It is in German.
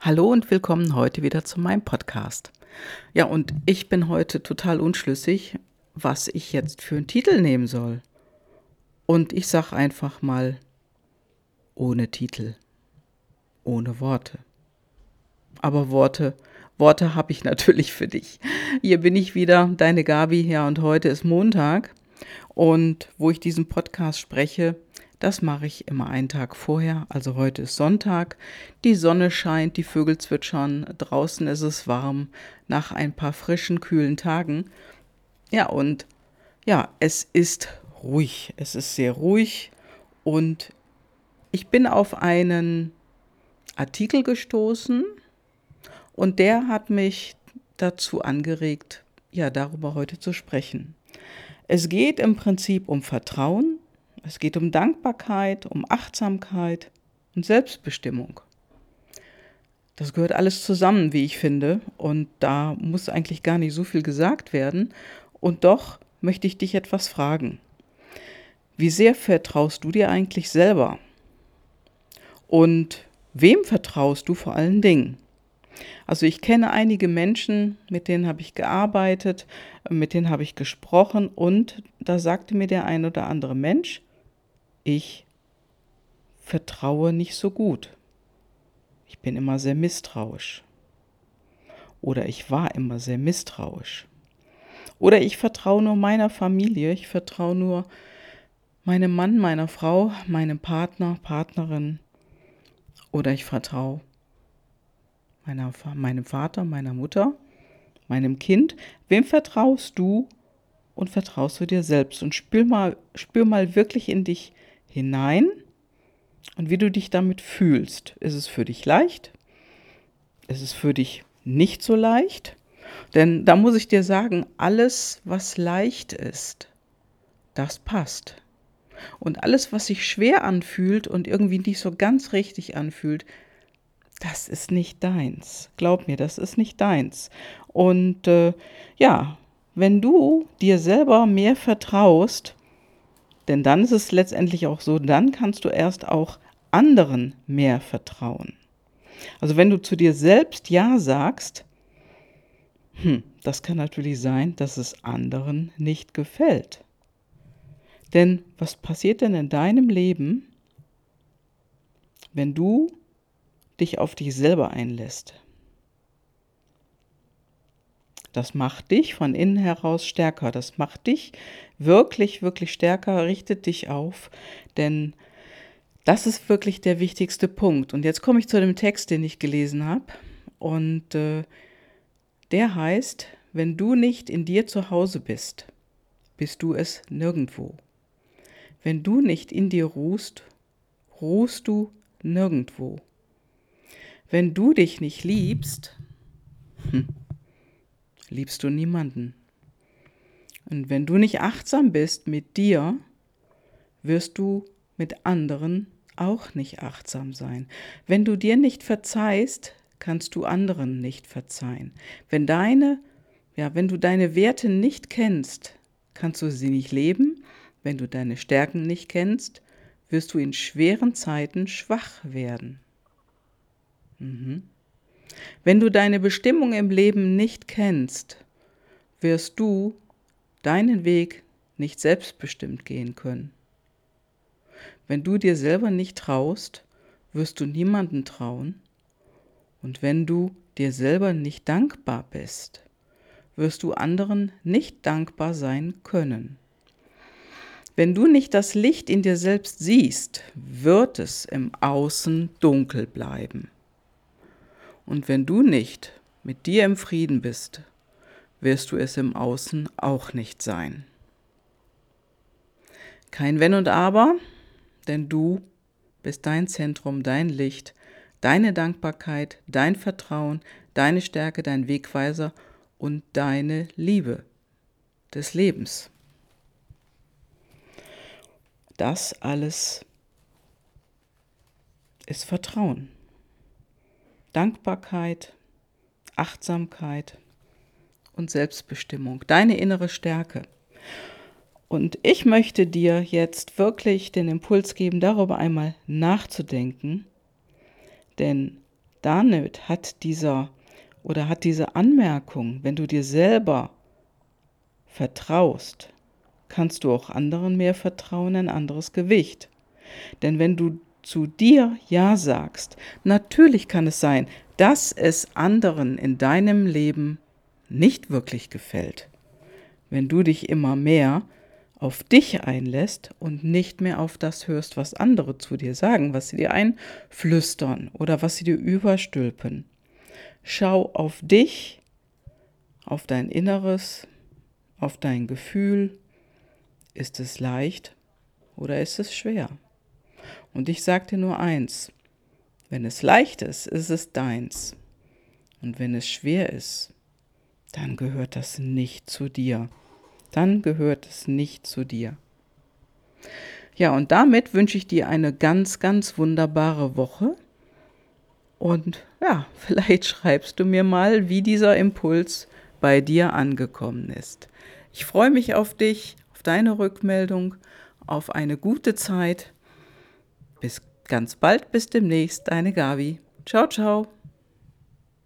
Hallo und willkommen heute wieder zu meinem Podcast. Ja, und ich bin heute total unschlüssig, was ich jetzt für einen Titel nehmen soll. Und ich sage einfach mal ohne Titel, ohne Worte. Aber Worte, Worte habe ich natürlich für dich. Hier bin ich wieder, deine Gabi, ja, und heute ist Montag. Und wo ich diesen Podcast spreche, das mache ich immer einen Tag vorher. Also heute ist Sonntag. Die Sonne scheint, die Vögel zwitschern, draußen ist es warm nach ein paar frischen, kühlen Tagen. Ja, und ja, es ist ruhig. Es ist sehr ruhig und ich bin auf einen Artikel gestoßen und der hat mich dazu angeregt, ja, darüber heute zu sprechen. Es geht im Prinzip um Vertrauen, es geht um Dankbarkeit, um Achtsamkeit und Selbstbestimmung. Das gehört alles zusammen, wie ich finde, und da muss eigentlich gar nicht so viel gesagt werden. Und doch möchte ich dich etwas fragen. Wie sehr vertraust du dir eigentlich selber? Und wem vertraust du vor allen Dingen? Also ich kenne einige Menschen, mit denen habe ich gearbeitet, mit denen habe ich gesprochen und da sagte mir der ein oder andere Mensch, ich vertraue nicht so gut. Ich bin immer sehr misstrauisch. Oder ich war immer sehr misstrauisch. Oder ich vertraue nur meiner Familie, ich vertraue nur meinem Mann, meiner Frau, meinem Partner, Partnerin. Oder ich vertraue meiner, meinem Vater, meiner Mutter, meinem Kind. Wem vertraust du und vertraust du dir selbst? Und spür mal, spür mal wirklich in dich hinein und wie du dich damit fühlst. Ist es für dich leicht? Ist es für dich nicht so leicht? Denn da muss ich dir sagen, alles, was leicht ist, das passt. Und alles, was sich schwer anfühlt und irgendwie nicht so ganz richtig anfühlt, das ist nicht deins. Glaub mir, das ist nicht deins. Und äh, ja, wenn du dir selber mehr vertraust, denn dann ist es letztendlich auch so, dann kannst du erst auch anderen mehr vertrauen. Also wenn du zu dir selbst Ja sagst, hm, das kann natürlich sein, dass es anderen nicht gefällt. Denn was passiert denn in deinem Leben, wenn du dich auf dich selber einlässt? Das macht dich von innen heraus stärker. Das macht dich wirklich, wirklich stärker, richtet dich auf. Denn das ist wirklich der wichtigste Punkt. Und jetzt komme ich zu dem Text, den ich gelesen habe. Und äh, der heißt, wenn du nicht in dir zu Hause bist, bist du es nirgendwo. Wenn du nicht in dir ruhst, ruhst du nirgendwo. Wenn du dich nicht liebst, hm, liebst du niemanden. Und wenn du nicht achtsam bist mit dir, wirst du mit anderen auch nicht achtsam sein. Wenn du dir nicht verzeihst, kannst du anderen nicht verzeihen. Wenn deine, ja, wenn du deine Werte nicht kennst, kannst du sie nicht leben. Wenn du deine Stärken nicht kennst, wirst du in schweren Zeiten schwach werden. Mhm. Wenn du deine Bestimmung im Leben nicht kennst, wirst du deinen Weg nicht selbstbestimmt gehen können. Wenn du dir selber nicht traust, wirst du niemanden trauen. Und wenn du dir selber nicht dankbar bist, wirst du anderen nicht dankbar sein können. Wenn du nicht das Licht in dir selbst siehst, wird es im Außen dunkel bleiben. Und wenn du nicht mit dir im Frieden bist, wirst du es im Außen auch nicht sein. Kein Wenn und Aber, denn du bist dein Zentrum, dein Licht, deine Dankbarkeit, dein Vertrauen, deine Stärke, dein Wegweiser und deine Liebe des Lebens. Das alles ist Vertrauen. Dankbarkeit, Achtsamkeit und Selbstbestimmung, deine innere Stärke. Und ich möchte dir jetzt wirklich den Impuls geben, darüber einmal nachzudenken, denn damit hat dieser oder hat diese Anmerkung, wenn du dir selber vertraust, kannst du auch anderen mehr vertrauen, ein anderes Gewicht. Denn wenn du zu dir Ja sagst, natürlich kann es sein, dass es anderen in deinem Leben nicht wirklich gefällt. Wenn du dich immer mehr auf dich einlässt und nicht mehr auf das hörst, was andere zu dir sagen, was sie dir einflüstern oder was sie dir überstülpen. Schau auf dich, auf dein Inneres, auf dein Gefühl. Ist es leicht oder ist es schwer? Und ich dir nur eins, wenn es leicht ist, ist es deins. Und wenn es schwer ist, dann gehört das nicht zu dir. Dann gehört es nicht zu dir. Ja, und damit wünsche ich dir eine ganz, ganz wunderbare Woche. Und ja, vielleicht schreibst du mir mal, wie dieser Impuls bei dir angekommen ist. Ich freue mich auf dich, auf deine Rückmeldung, auf eine gute Zeit. Bis ganz bald, bis demnächst, deine Gabi. Ciao, ciao.